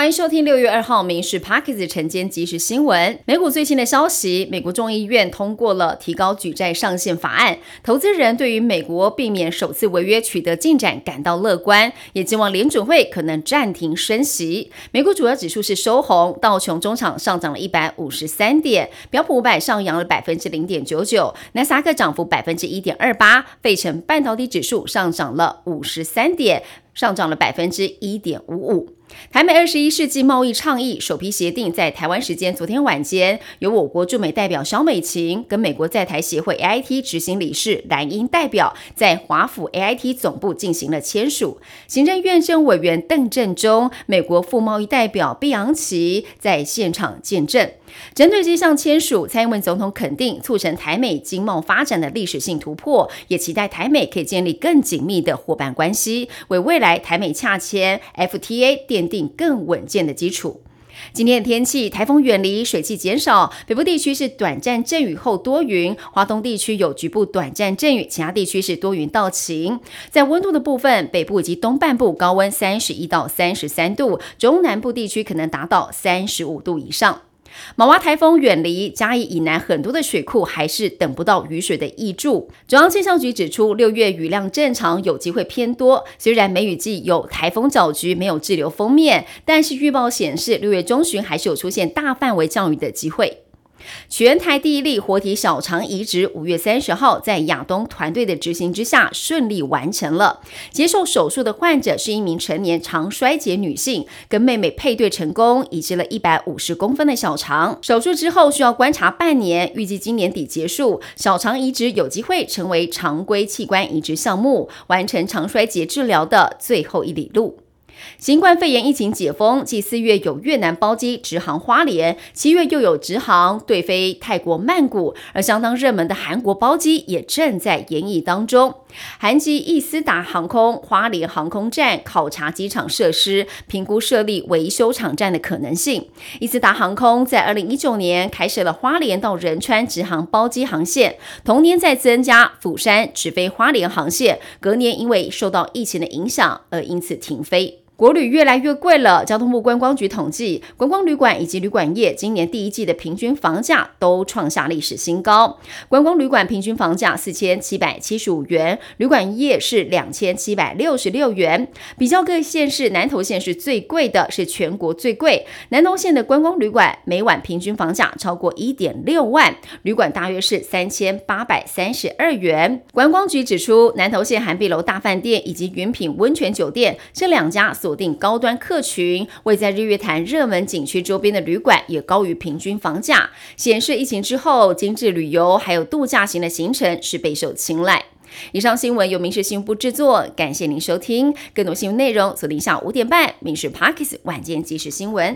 欢迎收听六月二号《民事 Parkes》晨间即时新闻。美股最新的消息，美国众议院通过了提高举债上限法案，投资人对于美国避免首次违约取得进展感到乐观，也希望联准会可能暂停升息。美股主要指数是收红，道琼中场上涨了一百五十三点，标普五百上扬了百分之零点九九，纳斯达克涨幅百分之一点二八，费城半导体指数上涨了五十三点，上涨了百分之一点五五。台美二十一世纪贸易倡议首批协定在台湾时间昨天晚间，由我国驻美代表小美琴跟美国在台协会 AIT 执行理事蓝英代表在华府 AIT 总部进行了签署。行政院政委员邓振中、美国副贸易代表毕扬奇在现场见证。针对这项签署，蔡英文总统肯定促成台美经贸发展的历史性突破，也期待台美可以建立更紧密的伙伴关系，为未来台美洽签 FTA 奠定更稳健的基础。今天的天气，台风远离，水汽减少，北部地区是短暂阵雨后多云，华东地区有局部短暂阵雨，其他地区是多云到晴。在温度的部分，北部以及东半部高温三十一到三十三度，中南部地区可能达到三十五度以上。马娃台风远离嘉义以南，很多的水库还是等不到雨水的挹注。中央气象局指出，六月雨量正常，有机会偏多。虽然梅雨季有台风搅局，没有滞留封面，但是预报显示，六月中旬还是有出现大范围降雨的机会。全台第一例活体小肠移植，五月三十号在亚东团队的执行之下顺利完成了。接受手术的患者是一名成年肠衰竭女性，跟妹妹配对成功，移植了一百五十公分的小肠。手术之后需要观察半年，预计今年底结束。小肠移植有机会成为常规器官移植项目，完成肠衰竭治疗的最后一里路。新冠肺炎疫情解封，继四月有越南包机直航花莲，七月又有直航对飞泰国曼谷，而相当热门的韩国包机也正在演绎当中。韩籍易斯达航空花莲航空站考察机场设施，评估设立维修场站的可能性。易斯达航空在二零一九年开设了花莲到仁川直航包机航线，同年再增加釜山直飞花莲航线，隔年因为受到疫情的影响而因此停飞。国旅越来越贵了。交通部观光局统计，观光旅馆以及旅馆业今年第一季的平均房价都创下历史新高。观光旅馆平均房价四千七百七十五元，旅馆业是两千七百六十六元。比较各县市，南投县是最贵的，是全国最贵。南投县的观光旅馆每晚平均房价超过一点六万，旅馆大约是三千八百三十二元。观光局指出，南投县韩碧楼大饭店以及云品温泉酒店这两家所锁定高端客群，位在日月潭热门景区周边的旅馆也高于平均房价，显示疫情之后精致旅游还有度假型的行程是备受青睐。以上新闻由民事新闻部制作，感谢您收听。更多新闻内容锁定下午五点半《民事 Parkes 晚间即时新闻》。